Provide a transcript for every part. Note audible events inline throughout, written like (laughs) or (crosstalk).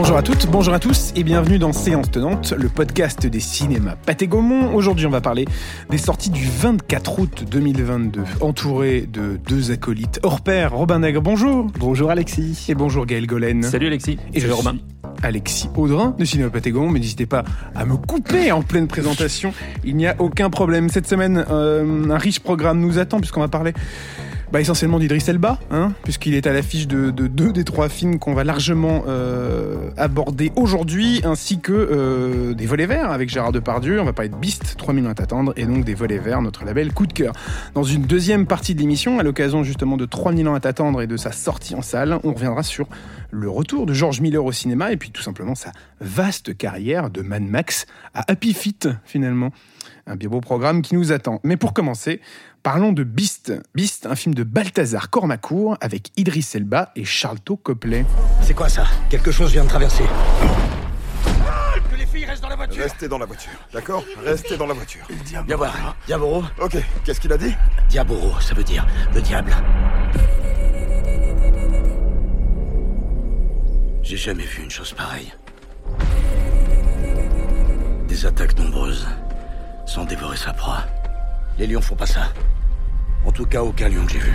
Bonjour à toutes, bonjour à tous et bienvenue dans Séance Tenante, le podcast des cinémas Pathé Gaumont. Aujourd'hui, on va parler des sorties du 24 août 2022, entouré de deux acolytes hors pair. Robin Nègre, bonjour. Bonjour Alexis. Et bonjour Gaël Golen. Salut Alexis. Et Salut je Robin. suis Alexis Audrin de Cinéma Pathé Gaumont, mais n'hésitez pas à me couper en pleine présentation. Il n'y a aucun problème. Cette semaine, euh, un riche programme nous attend puisqu'on va parler bah, essentiellement d'Idriss Elba, hein, puisqu'il est à l'affiche de, de deux des trois films qu'on va largement euh, aborder aujourd'hui, ainsi que euh, des volets verts avec Gérard Depardieu. On va parler de Beast, 3 millions à t'attendre, et donc des volets verts, notre label coup de cœur. Dans une deuxième partie de l'émission, à l'occasion justement de 3 millions à t'attendre et de sa sortie en salle, on reviendra sur le retour de George Miller au cinéma et puis tout simplement sa vaste carrière de Mad Max à Happy Feet finalement. Un bien beau programme qui nous attend. Mais pour commencer, parlons de Beast. Beast, un film de Balthazar Cormacourt avec Idriss Elba et Charlton Copley. C'est quoi ça? Quelque chose vient de traverser. Que les filles restent dans la voiture Restez dans la voiture, d'accord? Restez dans la voiture. Viens voir. Diaboro Ok, qu'est-ce qu'il a dit? Diaboro, ça veut dire le diable. J'ai jamais vu une chose pareille. Des attaques nombreuses, sans dévorer sa proie. Les lions font pas ça. En tout cas, aucun lion que j'ai vu.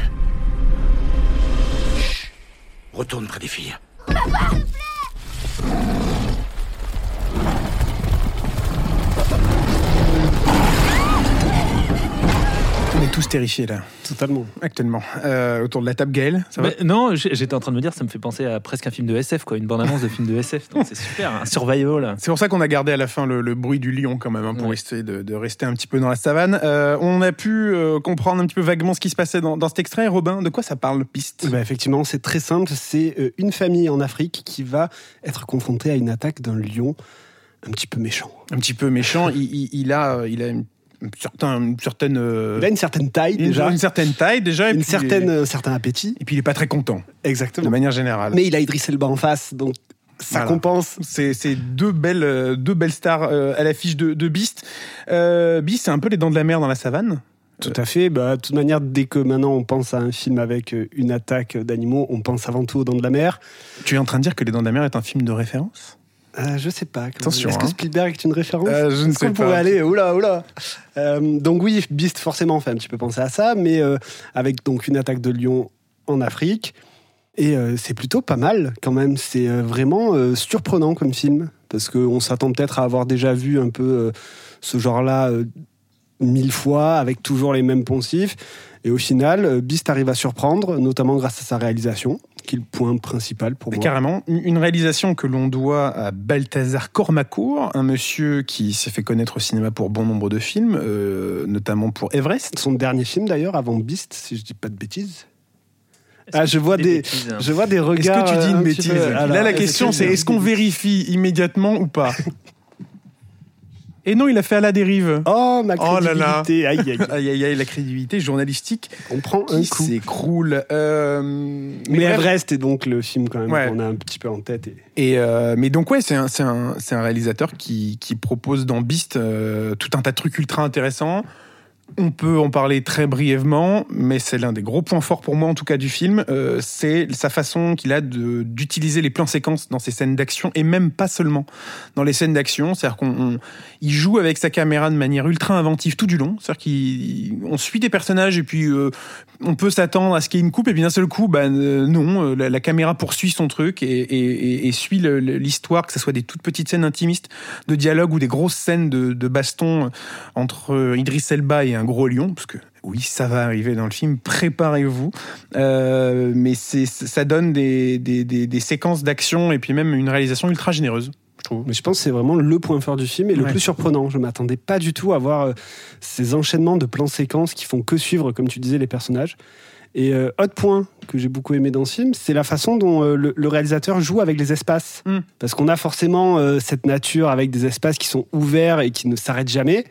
Retourne près des filles. On tous terrifiés là, Totalement. actuellement. Euh, autour de la table, Gaël, ça va Mais non, j'étais en train de me dire, ça me fait penser à presque un film de SF, quoi, une bande-annonce de film de SF. Donc c'est super, un survival. C'est pour ça qu'on a gardé à la fin le, le bruit du lion quand même, hein, pour Ouais. essayer de, de rester un petit peu dans la savane. Euh, on a pu euh, comprendre un petit peu vaguement ce qui se passait dans, dans cet extrait. Robin, de quoi ça parle, Piste? Bah, effectivement, c'est très simple. C'est euh, une famille en Afrique qui va être confrontée à une attaque d'un lion un petit peu méchant. Un petit peu méchant. (laughs) il, il- il a, il a une, une certain- une certaine, euh, Il a une certaine taille une- déjà, une certaine taille déjà, et une puis- certaine, un certain appétit. et puis il est pas très content, de Exactement. manière générale. Mais il a Idriss Elba en face, donc ça Voilà. compense. C'est c'est deux belles, euh, deux belles stars euh, à l'affiche de, de Beast. Euh, Beast, c'est un peu les dents de la mer dans la savane. Tout à fait. Bah, de toute manière, dès que maintenant on pense à un film avec euh, une attaque d'animaux, on pense avant tout aux Dents de la Mer. Tu es en train de dire que Les Dents de la Mer est un film de référence? Euh, je sais pas. Attention, Est-ce que hein. Spielberg est une référence Euh, je ne sais pas. pourrait aller Oula, oula. Euh, donc oui, Beast forcément fait un petit peu penser à ça, mais avec donc une attaque de lion en Afrique. Et c'est plutôt pas mal quand même. C'est vraiment surprenant comme film parce qu'on s'attend peut-être à avoir déjà vu un peu ce genre-là mille fois avec toujours les mêmes poncifs. Et au final, euh, Beast arrive à surprendre, notamment grâce à sa réalisation, qui est le point principal pour moi. Carrément, une réalisation que l'on doit à Balthazar Cormacourt, un monsieur qui s'est fait connaître au cinéma pour bon nombre de films, euh, notamment pour Everest. Son dernier film d'ailleurs, avant Beast, si je dis pas de bêtises. Ah, je vois des, bêtises, hein. je vois des Est-ce regards. que tu dis euh, une un petit bêtise peu- Alors, Là, la est-ce question, que c'est est-ce qu'on vérifie immédiatement ou pas? Et non, il a fait à la dérive. Oh, ma Oh là là. crédibilité. Aïe, aïe, aïe. Aïe, aïe, aïe, la crédibilité journalistique On prend un qui coup. s'écroule. Euh, Mais bref. Everest est donc le film quand même Ouais. qu'on a un petit peu en tête. Et... Et euh, mais donc ouais, c'est un, c'est un, c'est un réalisateur qui, qui propose dans Beast euh, tout un tas de trucs ultra intéressants. On peut en parler très brièvement, mais c'est l'un des gros points forts pour moi, en tout cas, du film. Euh, c'est sa façon qu'il a d'utiliser les plans séquences dans ses scènes d'action, et même pas seulement dans les scènes d'action. C'est-à-dire qu'on joue avec sa caméra de manière ultra inventive tout du long. C'est-à-dire qu'on suit des personnages, et puis euh, on peut s'attendre à ce qu'il y ait une coupe, et puis d'un seul coup, bah, euh, non, la, caméra poursuit son truc et, suit l'histoire, que ce soit des toutes petites scènes intimistes de dialogue ou des grosses scènes de, de baston entre Idriss Elba et un gros lion, parce que oui, ça va arriver dans le film, préparez-vous. Euh, mais ça donne des, des- des- des séquences d'action et puis même une réalisation ultra généreuse, je trouve. Mais je pense que c'est vraiment le point fort du film et le Ouais. plus surprenant. Je m'attendais pas du tout à voir euh, ces enchaînements de plans séquences qui font que suivre, comme tu disais, les personnages. Et euh, autre point que j'ai beaucoup aimé dans ce film, c'est la façon dont euh, le, le réalisateur joue avec les espaces. Mm. Parce qu'on a forcément euh, cette nature avec des espaces qui sont ouverts et qui ne s'arrêtent jamais.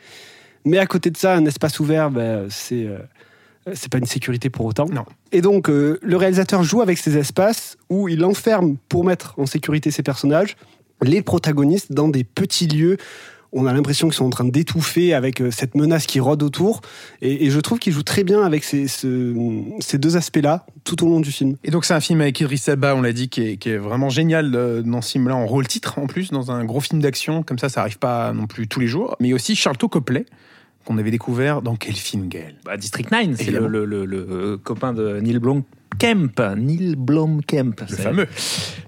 Mais à côté de ça, un espace ouvert, c'est euh, c'est pas une sécurité pour autant. Non. Et donc, euh, le réalisateur joue avec ces espaces où il enferme pour mettre en sécurité ses personnages, les protagonistes, dans des petits lieux on a l'impression qu'ils sont en train d'étouffer avec euh, cette menace qui rôde autour. Et, et je trouve qu'il joue très bien avec ces, ce- ces deux aspects-là tout au long du film. Et donc c'est un film avec Idriss Elba, on l'a dit, qui est, qui est vraiment génial euh, dans ce film-là, en rôle titre en plus, dans un gros film d'action, comme ça, ça arrive pas non plus tous les jours. Mais aussi Charlton Copley, qu'on avait découvert dans quel film, Gaël? Bah, District 9, c'est le, le- le- le copain de Neil Blomkamp. Neil Blomkamp. Le fameux.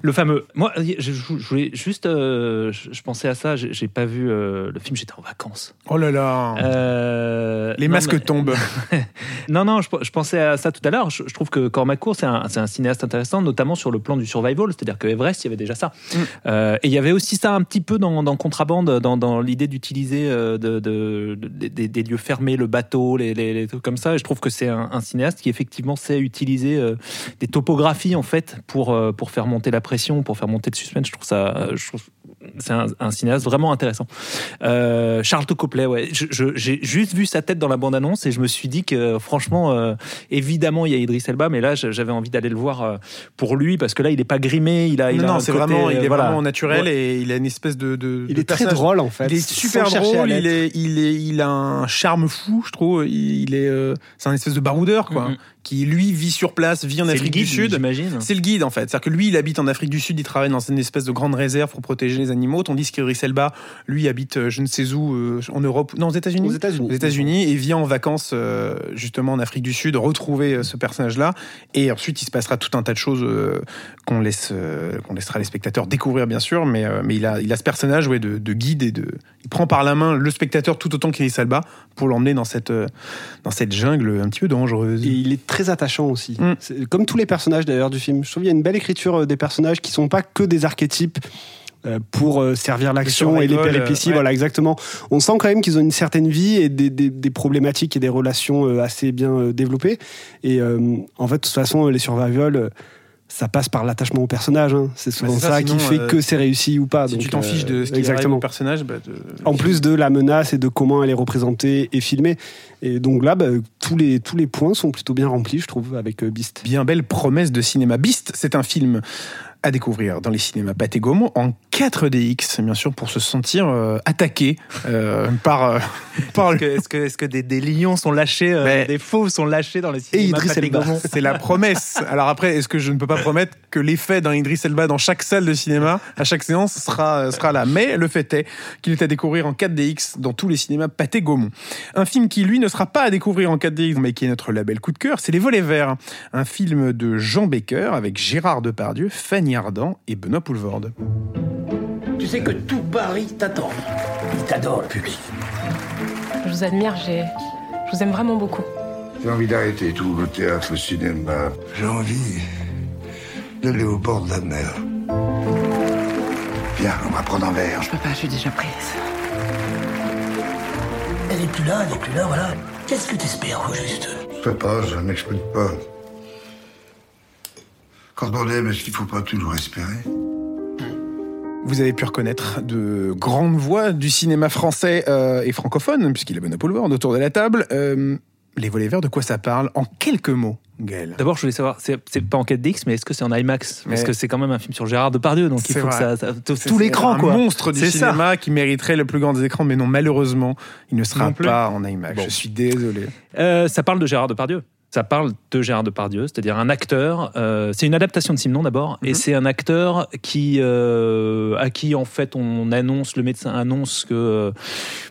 Le fameux. Moi, je, je- je voulais juste. euh, je, je pensais à ça, j'ai pas vu euh, le film, j'étais en vacances. Oh là là Euh, Les non, masques mais- tombent. (laughs) Non, non, je, pensais à ça tout à l'heure. Je, trouve que Cormacourt, c'est un, cinéaste intéressant, notamment sur le plan du survival. C'est-à-dire que Everest, il y avait déjà ça. Mm. Et il y avait aussi ça un petit peu dans, dans Contrabande, dans, dans l'idée d'utiliser de, de- de- des- des lieux fermés, le bateau, les, les- les trucs comme ça. Et je trouve que c'est un, un cinéaste qui effectivement sait utiliser des topographies en fait pour euh, pour faire monter la pression, pour faire monter le suspense. Je trouve ça, euh, c'est un, un cinéaste vraiment intéressant. Euh, Charles Copley, ouais. J'ai juste vu sa tête dans la bande-annonce et je me suis dit que franchement, euh, évidemment, il y a Idriss Elba, mais là, j'avais envie d'aller le voir euh, pour lui parce que là, il est pas grimé, il a, il non, a non, c'est vraiment, il est voilà. vraiment naturel Ouais. et il a une espèce de. de Il de est très drôle en fait. Il est super drôle, il est, il est, il a un charme fou, je trouve. Il, il est, euh, c'est un espèce de baroudeur, quoi, Mhm. qui lui vit sur place, vit en Afrique guide, du Sud. C'est le guide en fait. C'est-à-dire que lui, il habite en Afrique du Sud, il travaille dans une espèce de grande réserve pour protéger les animaux, tandis qu'Idriss Elba, lui, habite euh, je ne sais où, euh, en Europe, non, aux États-Unis. Aux États-Unis. Et vient en vacances euh, justement en Afrique du Sud retrouver ce personnage-là. Et ensuite, il se passera tout un tas de choses qu'on laisse, qu'on laissera les spectateurs découvrir bien sûr. Mais, mais il a, il a ce personnage ouais, de, de guide et de, il prend par la main le spectateur tout autant qu'Idriss Elba pour l'emmener dans cette, dans cette jungle un petit peu dangereuse. Et il est très attachant aussi. Mm. Comme tous les personnages d'ailleurs du film. Je trouve qu'il y a une belle écriture des personnages qui sont pas que des archétypes pour euh, servir l'action et les péripéties. euh, ouais. Voilà, exactement. On sent quand même qu'ils ont une certaine vie et des, des- des problématiques et des relations euh, assez bien euh, développées. Et euh, en fait, de toute façon, les survival, euh, ça passe par l'attachement au personnage. hein. C'est souvent c'est ça, ça, sinon, qui fait euh, que c'est réussi ou pas. si Donc, tu t'en euh, fiches de ce qui exactement. au personnage, bah, de- En plus de la menace et de comment elle est représentée et filmée. Et donc là, bah, tous, les, tous les points sont plutôt bien remplis, je trouve, avec euh, Beast. bien belle promesse de cinéma. Beast, c'est un film à découvrir dans les cinémas Pathé Gaumont en 4DX, bien sûr, pour se sentir euh, attaqué euh, (laughs) par, euh, par (laughs) Est-ce que, est-ce que, est-ce que des, des lions sont lâchés, euh, Mais- des fauves sont lâchés dans les cinémas Idriss Pathé Elba. Gaumont C'est la promesse. (laughs) Alors après, est-ce que je ne peux pas promettre que l'effet d'un Idriss Elba dans chaque salle de cinéma, à chaque séance, sera, sera là. Mais le fait est qu'il est à découvrir en 4DX dans tous les cinémas Pathé Gaumont. Un film qui, lui, ne sera pas à découvrir en 4DX, mais qui est notre label coup de cœur, c'est Les Volets Verts. Un film de Jean Baker avec Gérard Depardieu, Fanny Ardant et Benoît Poulvorde. Tu sais que tout Paris t'attend. Il t'adore, le public. Je vous admire, j'ai... je vous aime vraiment beaucoup. J'ai envie d'arrêter tout, le théâtre, le cinéma. J'ai envie d'aller au bord de la mer. Viens, on va prendre un verre. Je peux pas, je suis déjà prise. Elle est plus là, elle est plus là, voilà. Qu'est-ce que t'espères, au juste Je sais pas, je m'explique pas. Quand on aime, est-ce qu'il faut pas toujours espérer Vous avez pu reconnaître de grandes voix du cinéma français euh, et francophone, puisqu'il a Benoît Poulvorde autour de la table. Euh, les volets verts, de quoi ça parle En quelques mots, Gaël? D'abord, je voulais savoir, c'est pas en 4DX, mais est-ce que c'est en IMAX? Parce Mais- que c'est quand même un film sur Gérard Depardieu, donc il faut que vrai. ça, ça tout, C'est- tout l'écran, un quoi. monstre du ça. cinéma qui mériterait le plus grand des écrans, mais non, malheureusement, il ne sera Non plus. pas en IMAX. Bon. Je suis désolé. Euh, ça parle de Gérard Depardieu. Ça parle de Gérard Depardieu, c'est-à-dire un acteur. euh, c'est une adaptation de Simon d'abord, et Mhm. c'est un acteur qui, euh, à qui en fait on annonce, le médecin annonce que euh,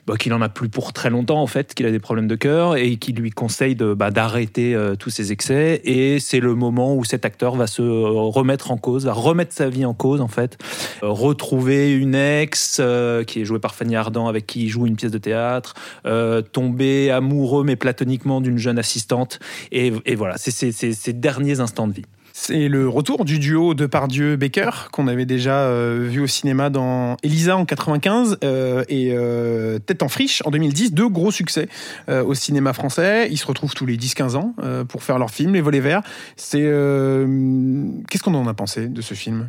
bah, qu'il en a plus pour très longtemps en fait, qu'il a des problèmes de cœur et qui lui conseille de bah, d'arrêter euh, tous ses excès. Et c'est le moment où cet acteur va se remettre en cause, va remettre sa vie en cause en fait, retrouver une ex qui est jouée par Fanny Ardant avec qui il joue une pièce de théâtre, tomber amoureux mais platoniquement d'une jeune assistante et, voilà, c'est ses derniers instants de vie. C'est le retour du duo Depardieu-Baker qu'on avait déjà euh, vu au cinéma dans Elisa en 95 euh, et euh, Tête en friche en 2010. Deux gros succès euh, au cinéma français. Ils se retrouvent tous les 10-15 ans euh, pour faire leur film, Les Volets Verts. C'est euh, Qu'est-ce qu'on en a pensé de ce film?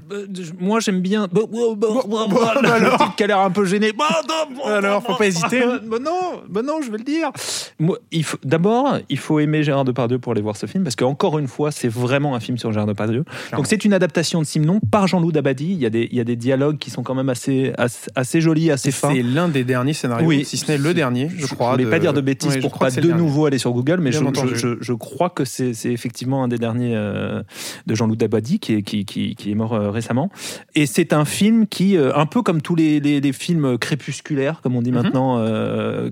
Moi j'aime bien. Bah, bah, bah, bah, bah, bah, le type qui a l'air un peu gêné. Bah, bah, bah, Alors, bah, faut pas hésiter, bah, non, bah non, je vais le dire. Moi, il faut d'abord, il faut aimer Gérard Depardieu pour aller voir ce film parce qu'encore une fois, c'est vraiment un film sur Gérard Gérard Depardieu. Donc c'est une adaptation de Simon par Jean-Loup Dabadi. Il y, a des, il y a des dialogues qui sont quand même assez, assez, assez jolis, assez fins. C'est l'un des derniers scénarios, Oui. si ce n'est le dernier, je, crois. Je voulais de- pas dire de bêtises je pour pas de dernier. nouveau aller sur Google, mais je, je, je- crois que c'est effectivement un des derniers euh, de Jean-Loup Dabadi qui est, qui, qui, qui est mort euh, récemment. Et c'est un film qui, euh, un peu comme tous les, les, les films crépusculaires, comme on dit Mhm. maintenant,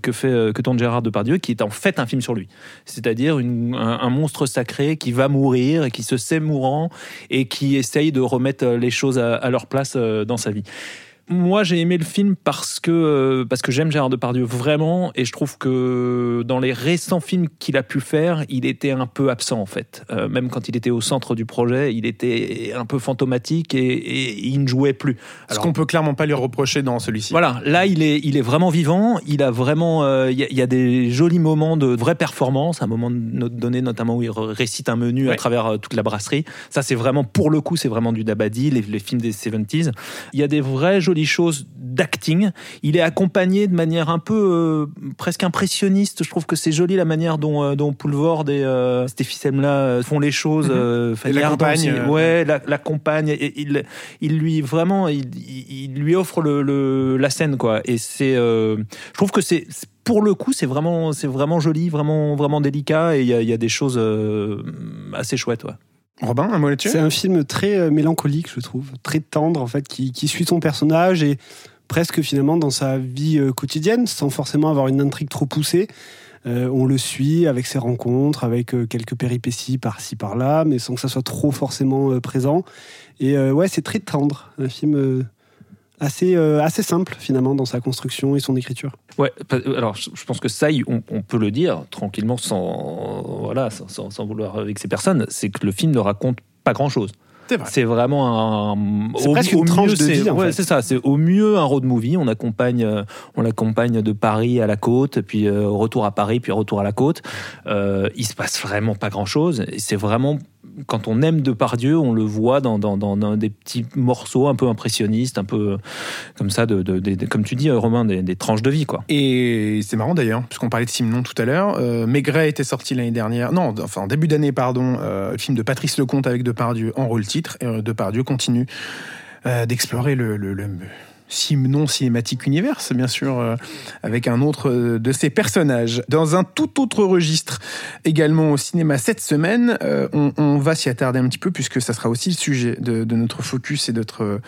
que fait que tourne Gérard Depardieu, qui est en fait un film sur lui. C'est-à-dire un, un monstre sacré qui va mourir et qui se sait et qui essaye de remettre euh, les choses à, à leur place euh, dans sa vie. Moi, j'ai aimé le film parce que euh, parce que j'aime Gérard Depardieu vraiment et je trouve que dans les récents films qu'il a pu faire, il était un peu absent en fait. Euh, même quand il était au centre du projet, il était un peu fantomatique et, et il ne jouait plus. Ce Alors, qu'on peut clairement pas lui reprocher dans celui-ci. voilà, là il est, il est vraiment vivant. Il a vraiment, euh, il y, a- il y a des jolis moments de vraie performance, un moment donné notamment où il récite un menu à travers toute la brasserie. Ça c'est vraiment pour le coup, c'est vraiment du Dabadi, les, les films des 70s. Il y a des vraies jolies choses d'acting. Il est accompagné de manière un peu euh, presque impressionniste. Je trouve que c'est joli la manière dont, euh, dont Poulvord et euh, Stéphie Semla euh, font les choses. euh, Mhm. euh, ouais, la- l'accompagne. Et il, il lui vraiment, il, lui offre le, le- la scène quoi. Et c'est, euh, je trouve que c'est pour le coup, c'est vraiment, c'est vraiment joli, vraiment, vraiment délicat. Et il y y a des choses assez chouettes. Ouais. Robin, un mot là-dessus? C'est un film très euh, mélancolique, je trouve, très tendre en fait, qui, qui suit son personnage et presque finalement dans sa vie euh, quotidienne, sans forcément avoir une intrigue trop poussée. Euh, on le suit avec ses rencontres, avec quelques péripéties par-ci par-là, mais sans que ça soit trop forcément présent. Et ouais, c'est très tendre, un film assez euh, assez simple finalement dans sa construction et son écriture. Ouais, alors je pense que ça, on, on peut le dire tranquillement sans, voilà, sans, sans- sans vouloir vexer personne, c'est que le film ne raconte pas grand-chose. C'est vrai. C'est vraiment un. C'est presque une tranche de c'est- vie, en ouais, fait. c'est ça. C'est au mieux un road movie. On accompagne, euh, on l'accompagne de Paris à la côte, puis euh, retour à Paris, puis retour à la côte. Euh, il se passe vraiment pas grand chose. Et c'est vraiment quand on aime Depardieu, on le voit dans, des petits morceaux un peu impressionnistes, un peu euh, comme ça, comme tu dis, euh, Romain, des, des tranches de vie, quoi. Et c'est marrant d'ailleurs, puisqu'on parlait de Simon tout à l'heure. Euh, Maigret était sorti l'année dernière, non, enfin en début d'année, pardon, le film de Patrice Lecomte avec Depardieu en rôle titre. Et Depardieu continue d'explorer le Simon cinématique universe, bien sûr, euh, avec un autre euh, de ses personnages. Dans un tout autre registre, également au cinéma cette semaine, euh, on, va s'y attarder un petit peu, puisque ça sera aussi le sujet de, notre focus et de notre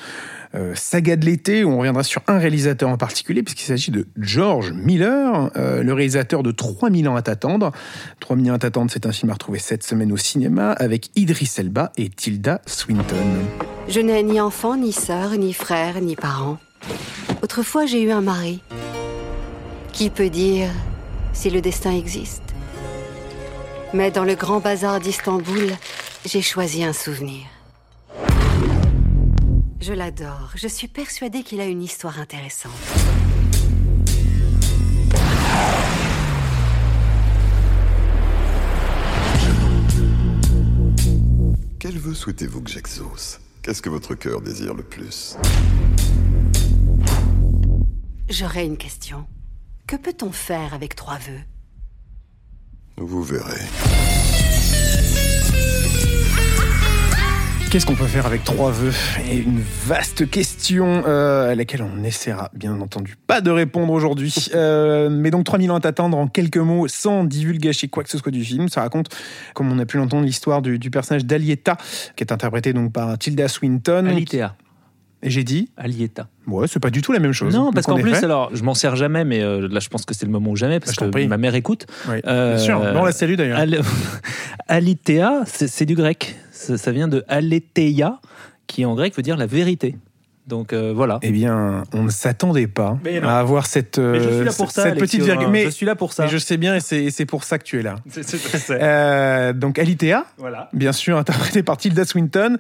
saga de l'été, où on reviendra sur un réalisateur en particulier, puisqu'il s'agit de George Miller, le réalisateur de 3000 ans à t'attendre. 3000 ans à t'attendre, c'est un film à retrouver cette semaine au cinéma, avec Idris Elba et Tilda Swinton. Je n'ai ni enfant, ni sœur, ni frère, ni parents. Autrefois, j'ai eu un mari. Qui peut dire si le destin existe Mais dans le grand bazar d'Istanbul, j'ai choisi un souvenir. Je l'adore. Je suis persuadée qu'il a une histoire intéressante. Quel vœu souhaitez-vous que j'exauce? Qu'est-ce que votre cœur désire le plus? J'aurais une question. Que peut-on faire avec trois vœux? Vous verrez. Qu'est-ce qu'on peut faire avec trois vœux? Et une vaste question euh, à laquelle on essaiera bien entendu pas de répondre aujourd'hui. (laughs) Euh, mais donc 3000 ans à t'attendre en quelques mots, sans divulgacher quoi que ce soit du film. Ça raconte, comme on a pu l'entendre, l'histoire du, du personnage d'Alieta, qui est interprété donc par Tilda Swinton. Alitea. Et j'ai dit Alieta. Ouais, c'est pas du tout la même chose. Non, parce en qu'en plus, alors, je m'en sers jamais, mais euh, là, je pense que c'est le moment ou jamais, parce que ma mère écoute. Oui, Euh, bien sûr. On la salue d'ailleurs. Al- (laughs) Alitea, c'est c'est du grec. Ça, ça vient de aletheia, qui en grec veut dire la vérité. Donc euh, voilà. Eh bien, on ne s'attendait pas à avoir cette, Mais je suis là euh, pour ça, cette petite virgule. Mais, je suis là pour ça. mais je sais bien, et c'est pour ça que tu es là. (laughs) C'est- c'est- c'est- Euh, donc Alitea, Voilà. bien sûr, interprété par Tilda Swinton.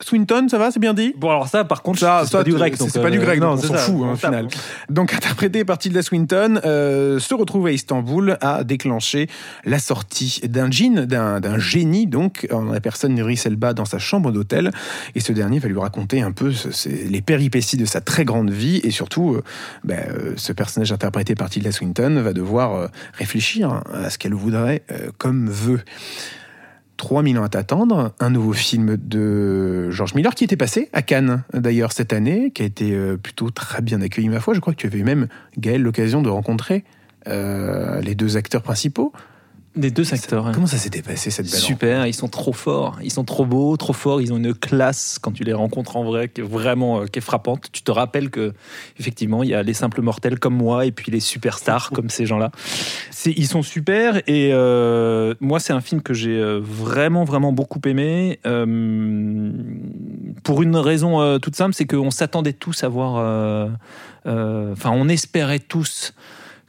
Swinton, ça va, c'est bien dit? Bon, alors ça, par contre, ça, c'est pas du grec. c'est pas du grec, non, on c'est s'en fout hein, au final. Donc interprété par Tilda Swinton, euh, se retrouve à Istanbul à déclencher la sortie d'un djinn, d'un génie, donc en la personne d'Idris Elba dans sa chambre d'hôtel, et ce dernier va lui raconter un peu les péripéties de sa très grande vie, et surtout, euh, ben, euh, ce personnage interprété par Tilda Swinton va devoir euh, réfléchir à ce qu'elle voudrait comme vœu. 3000 ans à t'attendre, un nouveau film de George Miller qui était passé à Cannes d'ailleurs cette année, qui a été plutôt très bien accueilli ma foi. Je crois que tu avais même, Gaël, l'occasion de rencontrer les deux acteurs principaux. Des deux acteurs. Comment ça s'était passé cette belle Super, ils sont trop forts, ils sont trop beaux, trop forts, ils ont une classe quand tu les rencontres en vrai qui est vraiment euh, qui est frappante. Tu te rappelles que effectivement, il y a les simples mortels comme moi et puis les superstars (laughs) comme ces gens-là. Ils sont super et euh, moi c'est un film que j'ai euh, vraiment vraiment beaucoup aimé euh, pour une raison euh, toute simple, c'est qu'on s'attendait tous à voir enfin on espérait tous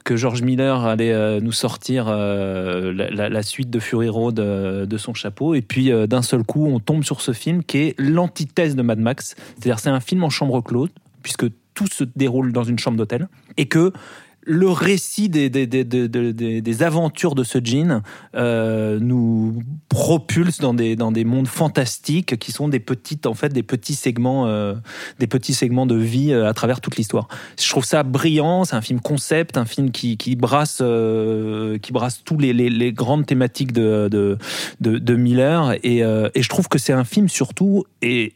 que George Miller allait euh, nous sortir euh, la, suite de Fury Road euh, de son chapeau. Et puis d'un seul coup, on tombe sur ce film qui est l'antithèse de Mad Max. C'est-à-dire c'est un film en chambre close, puisque tout se déroule dans une chambre d'hôtel. Et que le récit des, des, des, des- aventures de ce jean euh, nous propulse dans des, dans des mondes fantastiques qui sont des petites en fait des petits segments euh, des petits segments de vie euh, à travers toute l'histoire. Je trouve ça brillant, c'est un film concept, un film qui, qui brasse euh, qui brasse tous les, les, les grandes thématiques de, de, de, de Miller et, euh, et je trouve que c'est un film surtout et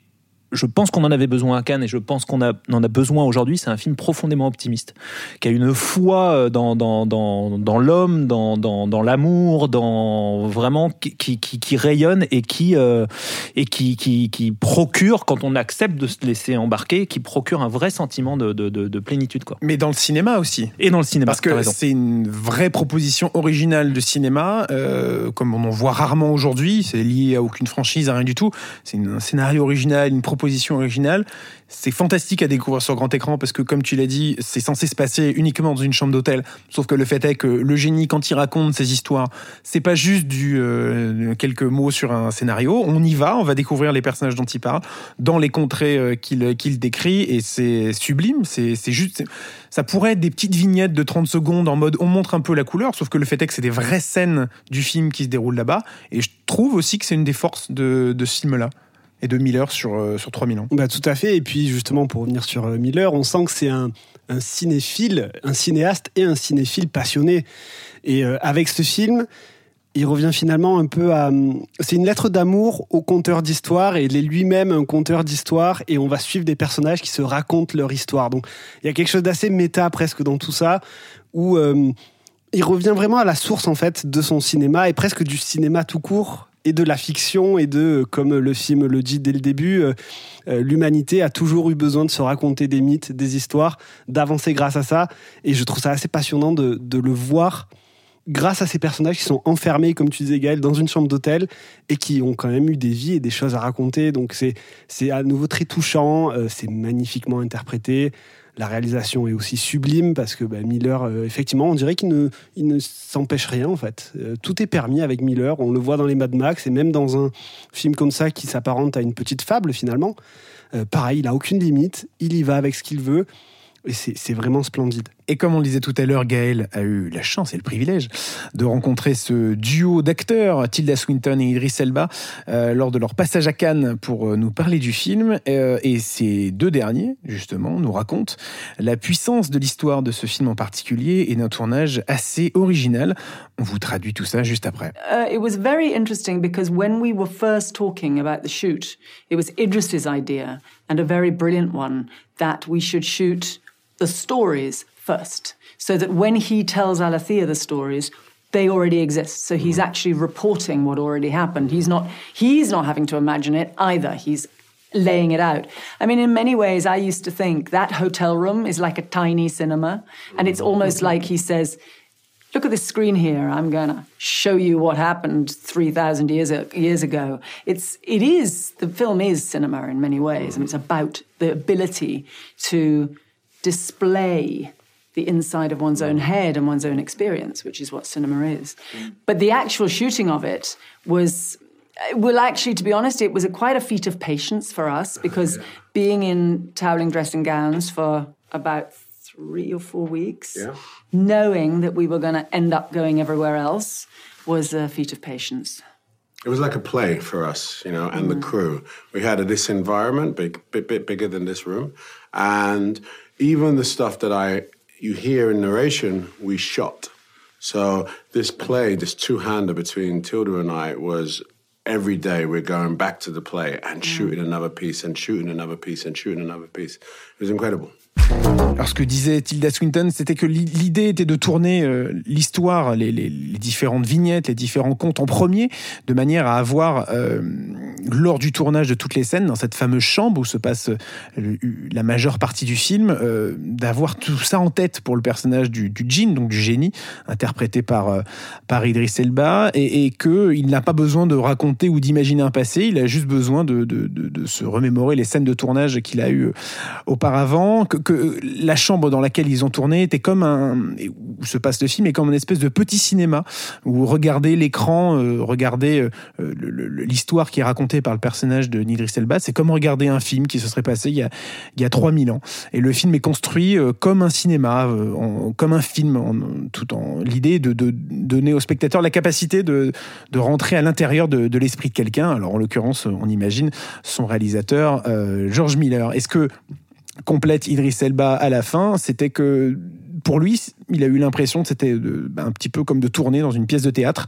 je pense qu'on en avait besoin à Cannes et je pense qu'on en a besoin aujourd'hui. C'est un film profondément optimiste, qui a une foi euh, dans, dans, dans, dans l'homme, dans, dans, dans l'amour, dans vraiment qui, qui, qui- qui rayonne et qui, euh, et qui, qui, qui procure, quand on accepte de se laisser embarquer, qui procure un vrai sentiment de, de, de, de plénitude. Quoi. Mais dans le cinéma aussi. Et dans le cinéma, Parce que c'est une vraie proposition originale de cinéma, euh, comme on en voit rarement aujourd'hui. C'est lié à aucune franchise, à rien du tout. C'est un scénario original, une proposition originale. C'est fantastique à découvrir sur grand écran parce que, comme tu l'as dit, c'est censé se passer uniquement dans une chambre d'hôtel. Sauf que le fait est que le génie, quand il raconte ses histoires, c'est pas juste du euh, quelques mots sur un scénario. On y va, on va découvrir les personnages dont il parle dans les contrées euh, qu'il décrit et c'est sublime. C'est juste, ça pourrait être des petites vignettes de 30 secondes en mode on montre un peu la couleur, sauf que le fait est que c'est des vraies scènes du film qui se déroulent là-bas. Et je trouve aussi que c'est une des forces de, de ce film-là et de Miller sur, euh, sur 3000 ans. Bah, tout à fait. Et puis, justement, pour revenir sur euh, Miller, on sent que c'est un, cinéphile, un cinéaste et un cinéphile passionné. Et euh, avec ce film, il revient finalement un peu à. C'est une lettre d'amour au conteur d'histoire et il est lui-même un conteur d'histoire et on va suivre des personnages qui se racontent leur histoire. Donc, il y a quelque chose d'assez méta presque dans tout ça où. il revient vraiment à la source en fait de son cinéma et presque du cinéma tout court et de la fiction et de, comme le film le dit dès le début, euh, euh, l'humanité a toujours eu besoin de se raconter des mythes, des histoires, d'avancer grâce à ça. Et je trouve ça assez passionnant de, de le voir grâce à ces personnages qui sont enfermés, comme tu disais Gaël, dans une chambre d'hôtel et qui ont quand même eu des vies et des choses à raconter. Donc c'est à nouveau très touchant, euh, c'est magnifiquement interprété. La réalisation est aussi sublime parce que bah, Miller, euh, effectivement, on dirait qu'il ne, s'empêche rien en fait. Euh, tout est permis avec Miller. On le voit dans les Mad Max et même dans un film comme ça qui s'apparente à une petite fable finalement. Euh, pareil, il a aucune limite. Il y va avec ce qu'il veut et c'est vraiment splendide. Et comme on le disait tout à l'heure, Gaël a eu la chance et le privilège de rencontrer ce duo d'acteurs, Tilda Swinton et Idris Elba, euh, lors de leur passage à Cannes pour euh, nous parler du film. Euh, et ces deux derniers, justement, nous racontent la puissance de l'histoire de ce film en particulier et d'un tournage assez original. On vous traduit tout ça juste après. Uh, it was very interesting because when we were first talking about the shoot, it was Idris's idea and a very brilliant one that we should shoot the stories first, so that when he tells Alethea the stories, they already exist. So he's mm-hmm. actually reporting what already happened. He's not he's not having to imagine it either. He's laying it out. I mean, in many ways, I used to think that hotel room is like a tiny cinema, and it's almost mm-hmm. like he says, look at this screen here. I'm going to show you what happened 3,000 years, years ago. It's, it is, the film is cinema in many ways. and it's about the ability to display the inside of one's own head and one's own experience, which is what cinema is. Mm. But the actual shooting of it was, well, actually, to be honest, it was a, quite a feat of patience for us (laughs) because being in toweling dressing gowns for about three or four weeks, Yeah. knowing that we were going to end up going everywhere else was a feat of patience. It was like a play for us, you know, and the mm. crew. We had a, this environment, big, bit, bit bigger than this room, and even the stuff that I you hear in narration, we shot. So this play, this two-hander between Tilda and I, was every day we're going back to the play and mm. shooting another piece and shooting another piece and shooting another piece. It was incredible. Alors ce que disait Tilda Swinton, c'était que l'idée était de tourner euh, l'histoire, les, différentes vignettes, les différents contes en premier, de manière à avoir, euh, lors du tournage de toutes les scènes, dans cette fameuse chambre où se passe euh, la majeure partie du film, d'avoir tout ça en tête pour le personnage du, du donc du génie, interprété par, par Idris Elba, et, qu'il n'a pas besoin de raconter ou d'imaginer un passé, il a juste besoin de, se remémorer les scènes de tournage qu'il a eues auparavant, que la chambre dans laquelle ils ont tourné était comme un où se passe le film est comme une espèce de petit cinéma où regarder l'écran, euh, regarder euh, l'histoire qui est racontée par le personnage de Nidris Elba, c'est comme regarder un film qui se serait passé il y a il y a 3000 ans. Et le film est construit euh, comme un cinéma, comme un film, tout en l'idée de, donner au spectateur la capacité de, de rentrer à l'intérieur de, de l'esprit de quelqu'un. Alors en l'occurrence, on imagine son réalisateur euh, George Miller. Est-ce que complète Idris Elba à la fin, c'était que pour lui, il a eu l'impression que c'était un petit peu comme de tourner dans une pièce de théâtre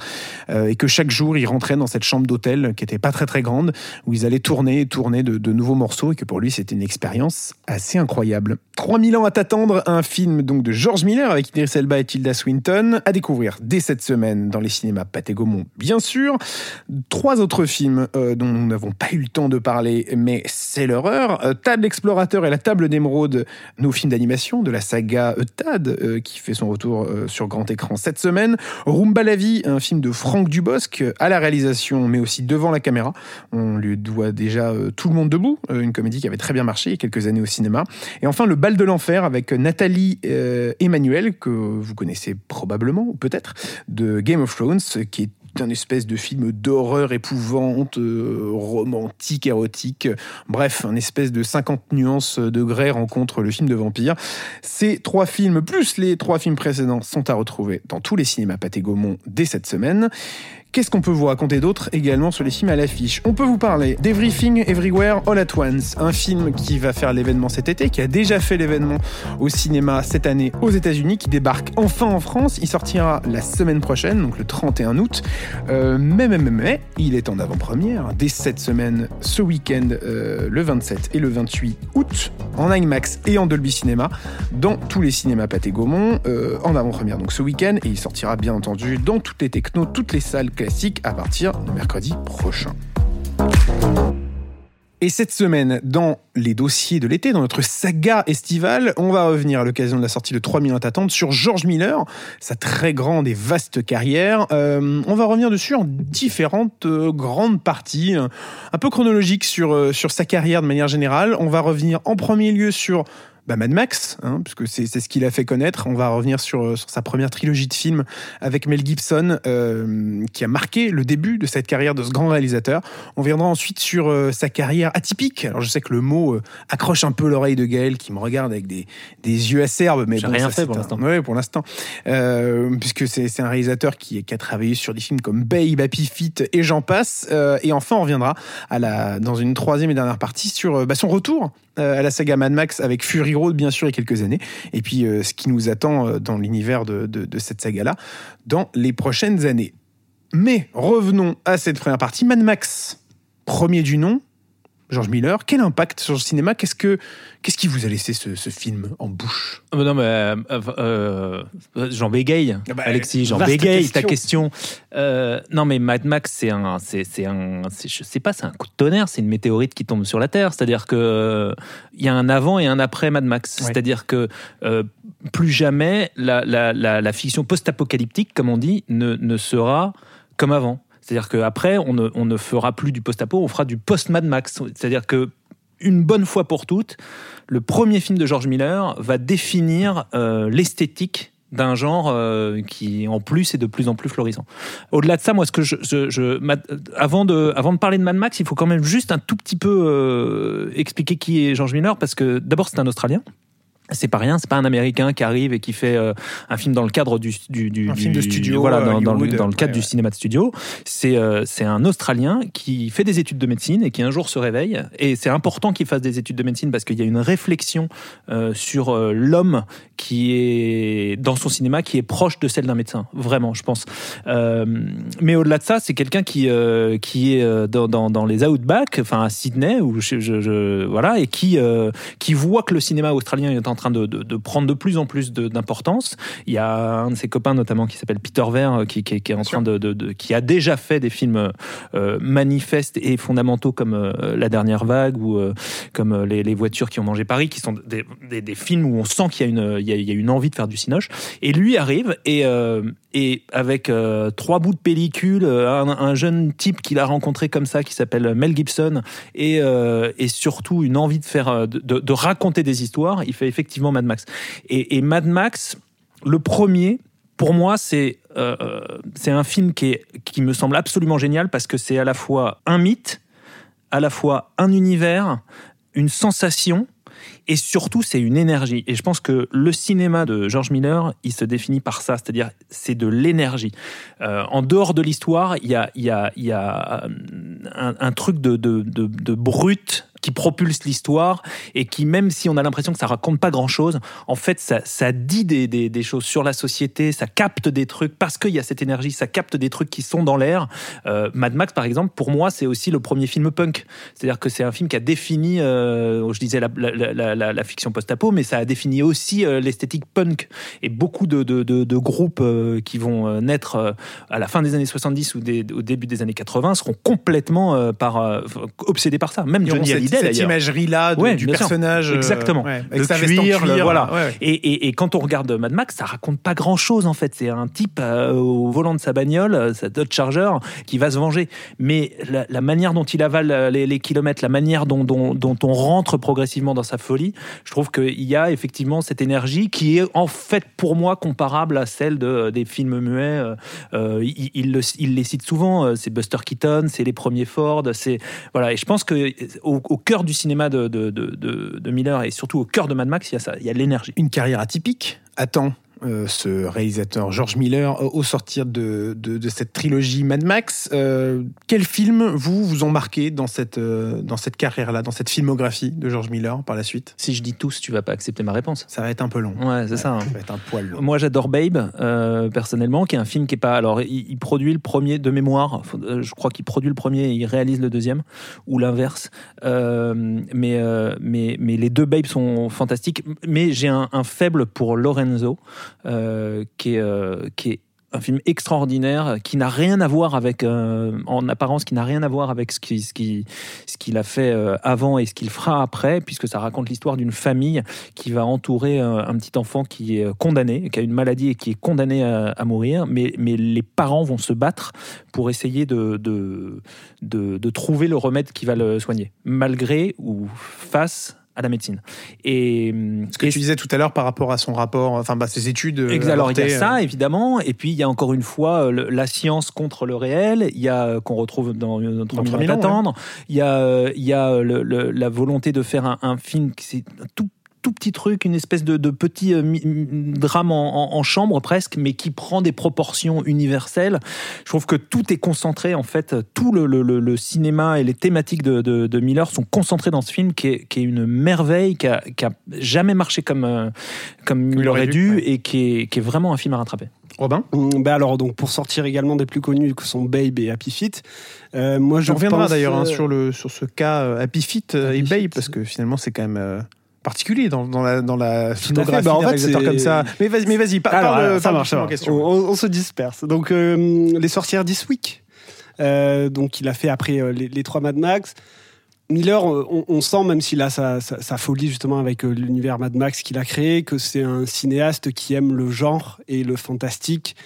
euh, et que chaque jour, il rentrait dans cette chambre d'hôtel qui était pas très très grande où ils allaient tourner tourner de, nouveaux morceaux et que pour lui, c'était une expérience assez incroyable. 3000 ans à t'attendre, un film donc de George Miller avec Idris Elba et Tilda Swinton à découvrir dès cette semaine dans les cinémas Pathé bien sûr. Trois autres films euh, dont nous n'avons pas eu le temps de parler, mais c'est leur heure. Euh, Tad l'explorateur et la table d'émeraude, nos films d'animation de la saga euh, Tad qui fait son retour euh, sur grand écran cette semaine. Rumba la vie, un film de Franck Dubosc à la réalisation, mais aussi devant la caméra. On lui doit déjà euh, Tout le monde debout, euh, une comédie qui avait très bien marché il y a quelques années au cinéma. Et enfin Le bal de l'enfer avec Nathalie Emmanuel que vous connaissez probablement ou peut-être de Game of Thrones, qui est un espèce de film d'horreur épouvante, romantique, érotique. Bref, un espèce de 50 nuances degrés rencontre le film de vampire. Ces trois films, plus les trois films précédents, sont à retrouver dans tous les cinémas Pathé Gaumont dès cette semaine. Qu'est-ce qu'on peut vous raconter d'autre également sur les films à l'affiche? On peut vous parler d'Everything Everywhere All at Once, un film qui va faire l'événement cet été, qui a déjà fait l'événement au cinéma cette année aux États-Unis, qui débarque enfin en France. Il sortira la semaine prochaine, donc le 31 août. Euh, mais, mais, mais, mais, il est en avant-première dès cette semaine, ce week-end, euh, le 27 et le 28 août, en IMAX et en Dolby Cinéma, dans tous les cinémas Pathé Gaumont, euh, en avant-première donc ce week-end, et il sortira bien entendu dans toutes les technos, toutes les salles classique à partir de mercredi prochain. Et cette semaine, dans les dossiers de l'été, dans notre saga estivale, on va revenir à l'occasion de la sortie de 3000 ans d'attente sur George Miller, sa très grande et vaste carrière. Euh, on va revenir dessus en différentes euh, grandes parties, un peu chronologiques euh, sur sa carrière de manière générale. On va revenir en premier lieu sur bah Mad Max, hein, puisque c'est ce qu'il a fait connaître. On va revenir sur, sur, sa première trilogie de films avec Mel Gibson, euh, qui a marqué le début de cette carrière de ce grand réalisateur. On viendra ensuite sur euh, sa carrière atypique. Alors je sais que le mot euh, accroche un peu l'oreille de Gaël, qui me regarde avec des, des yeux acerbes, mais bon, rien ça, fait pour l'instant. Oui, pour l'instant, euh, puisque c'est un réalisateur qui, qui, a travaillé sur des films comme Babe, Happy Feet et j'en passe. et enfin, on reviendra à la, dans une troisième et dernière partie sur bah, son retour à la saga Mad Max avec Fury Road, bien sûr, il y a quelques années. Et puis, euh, ce qui nous attend euh, dans l'univers de, de, de, cette saga-là dans les prochaines années. Mais revenons à cette première partie. Mad Max, premier du nom, George Miller, quel impact sur le cinéma? Qu'est-ce que qu'est-ce qui vous a laissé ce, ce film en bouche? Non mais euh, euh, j'en bégaye, bah, Alexis, j'en bégaye question. ta question. Euh, non mais Mad Max c'est un c'est un je sais pas c'est un coup de tonnerre, c'est une météorite qui tombe sur la terre, c'est-à-dire que il euh, y a un avant et un après Mad Max, ouais. c'est-à-dire que plus jamais la, la, la, la fiction post-apocalyptique comme on dit ne, ne sera comme avant. C'est-à-dire qu'après, on ne, fera plus du post-apo, on fera du post-Mad Max. C'est-à-dire que une bonne fois pour toutes, le premier film de George Miller va définir euh, l'esthétique d'un genre euh, qui en plus est de plus en plus florissant. Au-delà de ça, moi, avant de parler de Mad Max, il faut quand même juste un tout petit peu euh, expliquer qui est George Miller parce que d'abord c'est un Australien. C'est pas rien, c'est pas un Américain qui arrive et qui fait euh, un film dans le cadre du, du, du Un du- film de studio, voilà, euh, dans, dans le, Hollywood, dans le cadre ouais, du cinéma de studio. C'est euh, c'est un Australien qui fait des études de médecine et qui un jour se réveille. Et c'est important qu'il fasse des études de médecine parce qu'il y a une réflexion euh, sur l'homme qui est dans son cinéma qui est proche de celle d'un médecin, vraiment, je pense. Mais au-delà de ça, c'est quelqu'un qui qui est dans, dans, les outbacks, enfin à Sydney, où je, je- je- voilà, et qui qui voit que le cinéma australien est en train de, de, de prendre de plus en plus d'importance. Il y a un de ses copains notamment qui s'appelle Peter Ver euh, qui, qui, qui est en train de, qui a déjà fait des films euh, manifestes et fondamentaux comme euh, La Dernière Vague ou euh, comme les, les voitures qui ont mangé Paris, qui sont des, des, des films où on sent qu'il y a une il y a, il y a une envie de faire du cinoche. Et lui arrive et et avec trois bouts de pellicule, un, un jeune type qu'il a rencontré comme ça qui s'appelle Mel Gibson et, et surtout une envie de faire de- de raconter des histoires, il fait effectivement Mad Max. Et, Mad Max, le premier, pour moi, c'est euh, euh, c'est un film qui, est, qui me semble absolument génial parce que c'est à la fois un mythe, à la fois un univers, une sensation. Et surtout, c'est une énergie. Et je pense que le cinéma de George Miller, il se définit par ça, c'est-à-dire c'est de l'énergie. Euh, en dehors de l'histoire, il y a, y a, un truc de, de, de, de brut qui propulse l'histoire et qui, même si on a l'impression que ça raconte pas grand-chose, en fait, ça, ça dit des, des, des choses sur la société, ça capte des trucs parce qu'il y a cette énergie, ça capte des trucs qui sont dans l'air. Euh, Mad Max, par exemple, pour moi, c'est aussi le premier film punk. C'est-à-dire que c'est un film qui a défini, euh, je disais la, la, la, la, la fiction post-apo, mais ça a défini aussi euh, l'esthétique punk. Et beaucoup de, de, de, de groupes qui vont naître à la fin des années 70 ou des, au début des années 80 seront complètement par, obsédés par ça. Même Johnny cette- Hallyday, cette imagerie-là Ouais, du personnage, euh, Exactement. ouais, avec le sa cuir, voilà. ouais. Et, et- et quand on regarde Mad Max, ça raconte pas grand chose en fait. C'est un type euh, au volant de sa bagnole, euh, sa Dodge Charger, qui va se venger. Mais la, la manière dont il avale euh, les, les kilomètres, la manière dont, dont- dont on rentre progressivement dans sa folie, je trouve qu'il y a effectivement cette énergie qui est en fait pour moi comparable à celle de, des films muets. Euh, euh, il, il le- il les cite souvent. euh, C'est Buster Keaton, c'est les premiers Ford. C'est voilà. Et je pense que au, au cœur du cinéma de, Miller et surtout au cœur de Mad Max, il y a ça. Il y a l'énergie. Une carrière atypique attend euh, ce réalisateur George Miller euh, au sortir de, de, de cette trilogie Mad Max. Euh, quels films vous vous ont marqué dans cette, euh, dans cette carrière-là, dans cette filmographie de George Miller par la suite? Si je dis tous, tu vas pas accepter ma réponse. Ça va être un peu long. Ouais, c'est ça. hein. Ça va être un poil long. Moi, j'adore Babe, personnellement, qui est un film qui est pas. Alors, il, il produit le premier de mémoire. Je crois qu'il produit le premier et il réalise le deuxième, ou l'inverse. Mais, mais, mais les deux Babes sont fantastiques. Mais j'ai un, un faible pour Lorenzo, qui est, euh, qui est un film extraordinaire qui n'a rien à voir avec, euh, en apparence, qui n'a rien à voir avec ce qui- ce qui- ce qu'il a fait euh, avant et ce qu'il fera après, puisque ça raconte l'histoire d'une famille qui va entourer euh, un petit enfant qui est condamné, qui a une maladie et qui est condamné à, mourir, mais, mais les parents vont se battre pour essayer de, de, de trouver le remède qui va le soigner, malgré ou face à la médecine. Et Ce que tu disais tout à l'heure par rapport à son rapport, enfin bah, ses études. euh, Alors il y a ça euh, évidemment, et puis il y a encore une fois euh, le- la science contre le réel. Il y a qu'on retrouve dans notre minutes 3000 ans, attendre. Il y a il y a le- le- la volonté de faire un, un film qui c'est tout tout petit truc, une espèce de, de petit euh, drame en, en- en chambre presque, mais qui prend des proportions universelles. Je trouve que tout est concentré, en fait, tout le, le- le- le cinéma et les thématiques de, de- de Miller sont concentrés dans ce film qui est, qui est une merveille, qui a, qui a jamais marché comme, euh, comme il, aurait dû, et qui est, qui est vraiment un film à rattraper. Robin Mm, bah alors donc pour sortir également des plus connus que sont Babe et Happy Feet, euh, moi je On reviendra pense, d'ailleurs hein, sur, le, sur ce cas euh, Happy Feet et Babe, parce que finalement c'est quand même euh, particulier dans, dans la, dans la filmographie Bah, en fait, comme ça. Mais vas-y, mais vas-y, Alors, parle, ça parle marche, ça. On, on se disperse. Donc, euh, Les Sorcières This Week, euh, donc il a fait après euh, les, les trois Mad Max. Miller, on, on sent, même s'il a sa, sa- sa folie justement avec l'univers Mad Max qu'il a créé, que c'est un cinéaste qui aime le genre et le fantastique.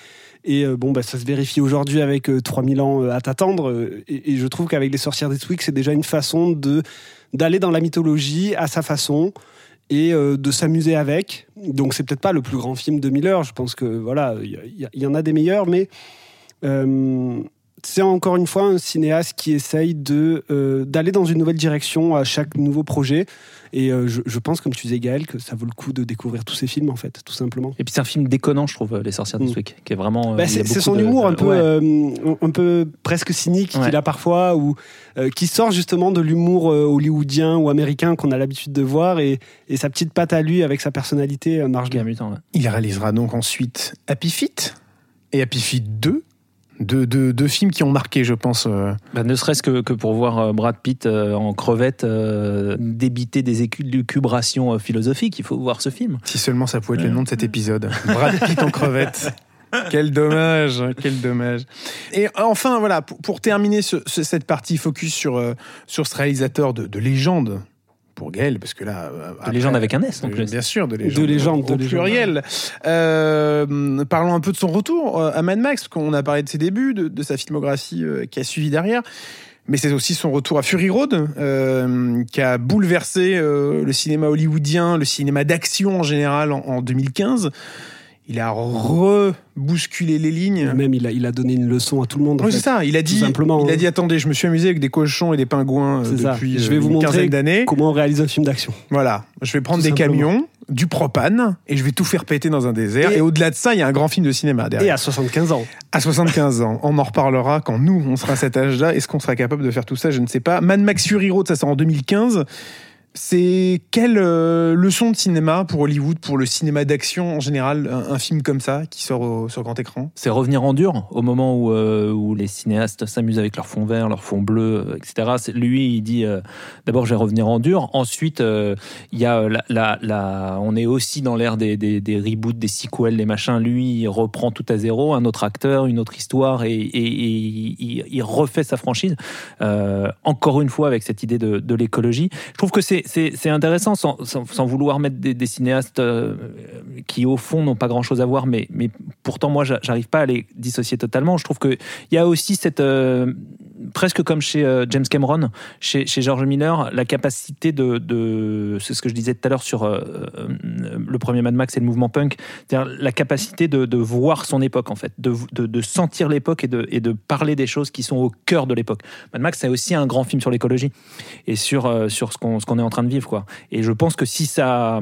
Et bon, bah, ça se vérifie aujourd'hui avec euh, 3000 ans à t'attendre. Et, et je trouve qu'avec Les Sorcières This Week, c'est déjà une façon de d'aller dans la mythologie à sa façon et euh, de s'amuser avec. Donc c'est peut-être pas le plus grand film de Miller. Je pense que voilà, il y, en a des meilleurs, mais euh, c'est encore une fois un cinéaste qui essaye de euh, d'aller dans une nouvelle direction à chaque nouveau projet. Et euh, je, je pense, comme tu disais Gaël, que ça vaut le coup de découvrir tous ces films en fait, tout simplement. Et puis c'est un film déconnant, je trouve, Les Sorcières Mm. d'Eastwick, qui est vraiment. euh, Bah, c'est son de- humour un peu, Ouais. euh, un peu presque cynique Ouais. qu'il a parfois, ou euh, qui sort justement de l'humour euh, hollywoodien ou américain qu'on a l'habitude de voir, et, et sa petite patte à lui avec sa personnalité euh, marche bien. Il réalisera donc ensuite Happy Feet et Happy Feet 2. Deux films qui ont marqué, je pense. euh, Bah, ne serait-ce que, que pour voir euh, Brad Pitt euh, en crevette euh, débiter des élucubrations philosophiques, il faut voir ce film. Si seulement ça pouvait être le nom de cet épisode. Brad Pitt en crevette. (laughs) Quel dommage, quel dommage. Et enfin, voilà, pour, pour terminer ce- ce- cette partie focus sur, euh, sur ce réalisateur de, de légende, pour Gaël, parce que là... euh, après- légende avec un S, en de- plus. Bien sûr, de légende. De légende, au de légende. pluriel. Euh, parlons un peu de son retour euh, à Mad Max, parce qu'on a parlé de ses débuts, de, de sa filmographie euh, qui a suivi derrière. Mais c'est aussi son retour à Fury Road, euh, qui a bouleversé euh, le cinéma hollywoodien, le cinéma d'action en général en, en 2015. Il a rebousculé les lignes. Même il a, il a donné une leçon à tout le monde. Oui, c'est ça. Il a dit, simplement. il a hein. dit attendez, je me suis amusé avec des cochons et des pingouins euh, depuis Je vais euh, vous une montrer d'années. comment on réalise un film d'action. Voilà, je vais prendre Tout des simplement. camions, du propane, et je vais tout faire péter dans un désert. Et, Et- au-delà de ça, il y a un grand film de cinéma Et derrière. à 75 ans. À 75 ans, on en reparlera quand nous, on sera à cet âge-là. Est-ce qu'on sera capable de faire tout ça? Je ne sais pas. Mad Max Fury Road, ça sort en 2015. C'est quelle euh, leçon de cinéma pour Hollywood, pour le cinéma d'action en général, un, film comme ça qui sort sur grand écran? C'est revenir en dur au moment où, euh, les cinéastes s'amusent avec leur fond vert, leur fond bleu, euh, etc. Lui, il dit d'abord je vais revenir en dur. Ensuite, il y a on est aussi dans l'ère des, des, reboots, des sequels, des machins. Lui, il reprend tout à zéro, un autre acteur, une autre histoire, et, il, refait sa franchise. Encore une fois avec cette idée de, de l'écologie. Je trouve que c'est c'est intéressant sans, vouloir mettre des, cinéastes euh, qui au fond n'ont pas grand chose à voir, mais, mais pourtant moi j'a- j'arrive pas à les dissocier totalement. Je trouve que il y a aussi cette euh, presque comme chez euh, James Cameron, chez, chez George Miller, la capacité de, de c'est ce que je disais tout à l'heure sur le premier Mad Max et le mouvement punk, c'est-à-dire la capacité de, voir son époque en fait, de, de, sentir l'époque et de, et de parler des choses qui sont au cœur de l'époque. Mad Max c'est aussi un grand film sur l'écologie et sur, sur ce qu'on qu'on est en train de vivre quoi. Et je pense que si ça,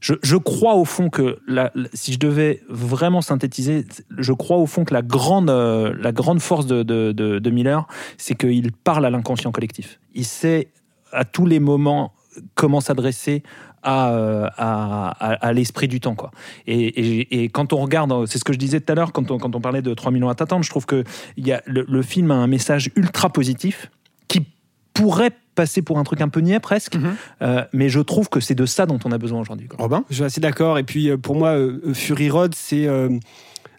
je, crois au fond que la- si je devais vraiment synthétiser, je crois au fond que la grande euh, la grande force de, de, de, Miller, c'est qu'il parle à l'inconscient collectif. Il sait à tous les moments comment s'adresser à, euh, à, l'esprit du temps. Quoi. Et, et- quand on regarde, c'est ce que je disais tout à l'heure, quand on, quand on parlait de 3 millions à t'attendre, je trouve que y a, le, film a un message ultra positif pourrait passer pour un truc un peu niais presque, euh, mais je trouve que c'est de ça dont on a besoin aujourd'hui. Robin? Je suis assez d'accord. Et puis, euh, pour moi, euh, Fury Road, c'est euh,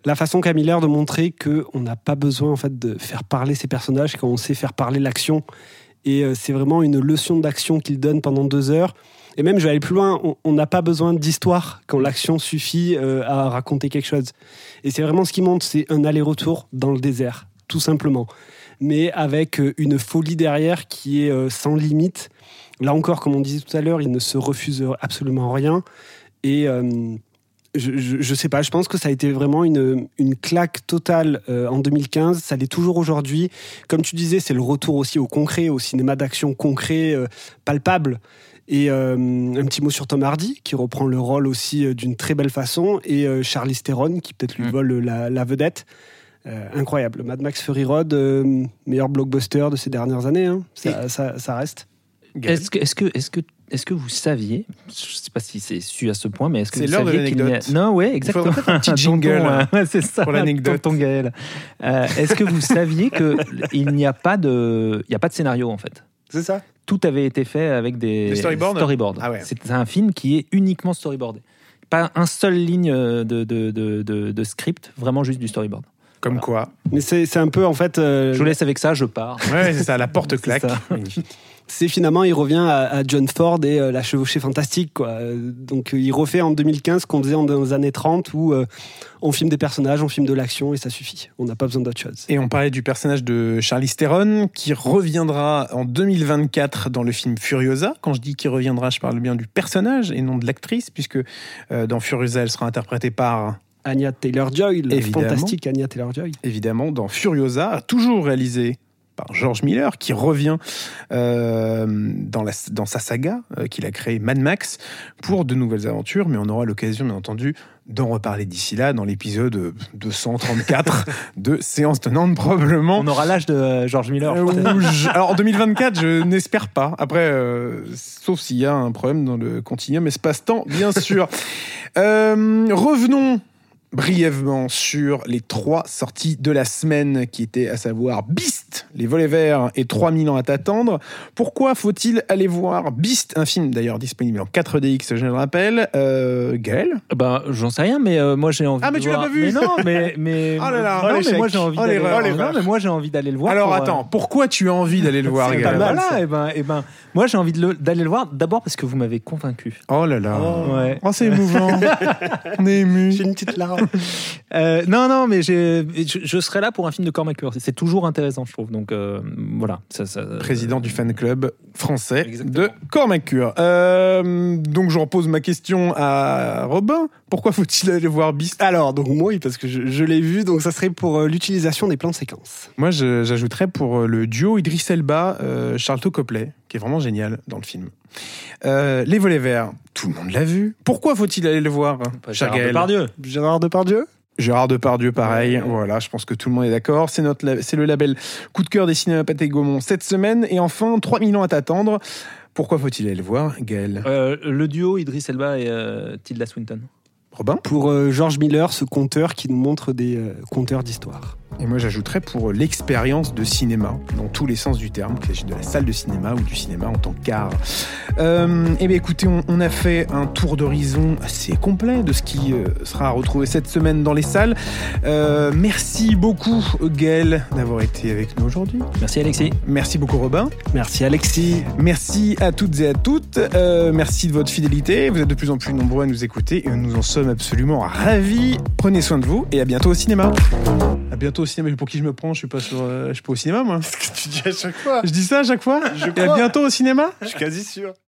la façon qu'a Miller de montrer qu'on n'a pas besoin en fait, de faire parler ses personnages quand on sait faire parler l'action. Et euh, c'est vraiment une leçon d'action qu'il donne pendant deux heures. Et même, je vais aller plus loin, on- n'a pas besoin d'histoire quand l'action suffit euh, à raconter quelque chose. Et c'est vraiment ce qui montre, c'est un aller-retour dans le désert, tout simplement. Mais avec euh, une folie derrière qui est euh, sans limite. Là encore, comme on disait tout à l'heure, il ne se refuse absolument rien. Et euh, je, je, je sais pas, je pense que ça a été vraiment une, une claque totale euh, en 2015. Ça l'est toujours aujourd'hui. Comme tu disais, c'est le retour aussi au concret, au cinéma d'action concret, euh, palpable. Et euh, un petit mot sur Tom Hardy, qui reprend le rôle aussi euh, d'une très belle façon. Et euh, Charlize Theron, qui peut-être lui vole la, la vedette. Euh, incroyable. Mad Max Fury Road, euh, meilleur blockbuster de ces dernières années. hein. Ça, ça, ça reste. Est-ce que, est-ce que, est-ce que, est-ce que vous saviez, je ne sais pas si c'est su à ce point, mais est-ce que C'est vous l'heure de saviez qu'il n'y a... l'anecdote. Non, ouais, Il exactement. peut-être un petit (laughs) jingle, hein, ouais, c'est ça, pour l'anecdote. tonton Gaël. Euh, est-ce que vous saviez que il n'y a pas de, il n'y a pas de scénario en fait? C'est ça. Tout avait été fait avec des Des storyboards Ah ouais. C'est un film qui est uniquement storyboardé. Pas un seul ligne de, de, de, de- de script, vraiment juste du storyboard. Comme quoi. Mais c'est c'est un peu en fait. euh, Je vous laisse avec ça, je pars. Ouais, c'est ça, la porte (laughs) claque. (laughs) c'est finalement, il revient à, à John Ford et euh, la chevauchée fantastique. Quoi. Donc, euh, il refait en 2015 ce qu'on faisait en- dans les années 30 où euh, on filme des personnages, on filme de l'action et ça suffit. On n'a pas besoin d'autre chose. Et on parlait du personnage de Charlize Theron qui reviendra en 2024 dans le film Furiosa. Quand je dis qu'il reviendra, je parle bien du personnage et non de l'actrice, puisque euh, dans Furiosa, elle sera interprétée par Anya Taylor-Joy, la Évidemment. fantastique Anya Taylor-Joy. évidemment dans Furiosa, toujours réalisé par George Miller, qui revient euh, dans, la, dans sa saga euh, qu'il a créé Mad Max pour de nouvelles aventures, mais on aura l'occasion, bien entendu, d'en reparler d'ici là dans l'épisode 234 (laughs) de Séance Tenante, probablement. On aura l'âge de euh, George Miller. Euh, je- (laughs) alors en 2024, je n'espère pas. Après, euh, sauf s'il y a un problème dans le continuum espace-temps, bien sûr. (laughs) Euh, revenons brièvement sur les trois sorties de la semaine qui étaient à savoir Beast, les volets verts et 3000 ans à t'attendre. Pourquoi faut-il aller voir Beast, un film d'ailleurs disponible en 4DX, je le rappelle. Euh, Gaël? Ben, j'en sais rien, mais euh, moi j'ai envie. Ah, mais de tu l'as voir- pas vu Mais non, mais (laughs) mais. Oh là là, non, oh, mais l'échec. moi j'ai envie Oh, d'aller. l'erreur. Non, mais moi j'ai envie d'aller le voir. Alors pour, euh, attends, pourquoi tu as envie d'aller le voir, Gaël? pas mal. Voilà, ça. et ben, et ben, moi j'ai envie le- d'aller le voir d'abord parce que vous m'avez convaincu. Oh là là. Ouais. Oh, c'est émouvant. (laughs) On est ému. J'ai une petite larme. (laughs) Euh, non, non, mais je, je serai là pour un film de Cormac C'est toujours intéressant, je trouve. Donc euh, voilà. Ça, ça- président du fan club français Exactement. de Cormacure. Euh, donc je repose ma question à Robin. Pourquoi faut-il aller voir Beast? Alors, donc moi, oui, parce que je, je l'ai vu, donc ça serait pour euh, l'utilisation des plans de séquence. Moi, j'ajouterais pour euh, le duo Idris Elba, euh, Charlton Copley, qui est vraiment génial dans le film. Euh, les volets verts, tout le monde l'a vu. Pourquoi faut-il aller le voir cher Gérard Gaël Depardieu. Gérard Depardieu? Gérard Depardieu, pareil. Voilà, je pense que tout le monde est d'accord. C'est notre, c'est le label coup de cœur des cinémas Pathé Gaumont cette semaine. Et enfin, 3000 ans à t'attendre. Pourquoi faut-il aller le voir, Gaël? Euh, le duo Idris Elba et euh, Tilda Swinton. Robin Pour euh, George Miller, ce conteur qui nous montre des euh, conteurs d'histoire. Et moi, j'ajouterais pour l'expérience de cinéma, dans tous les sens du terme, qu'il s'agisse de la salle de cinéma ou du cinéma en tant qu'art. Euh, eh bien, écoutez, on, on a fait un tour d'horizon assez complet de ce qui euh, sera à retrouver cette semaine dans les salles. Euh, merci beaucoup, Gaël, d'avoir été avec nous aujourd'hui. Merci Alexis. Merci beaucoup, Robin. Merci Alexis. Merci à toutes et à toutes. Euh, merci de votre fidélité. Vous êtes de plus en plus nombreux à nous écouter et nous en sommes absolument ravis. Prenez soin de vous et à bientôt au cinéma. À bientôt au cinéma. Pour qui je me prends Je suis pas sur, euh, je suis pas au cinéma moi. Ce que tu dis à chaque fois? Je dis ça à chaque fois? Je Et à bientôt au cinéma? Je suis quasi sûr.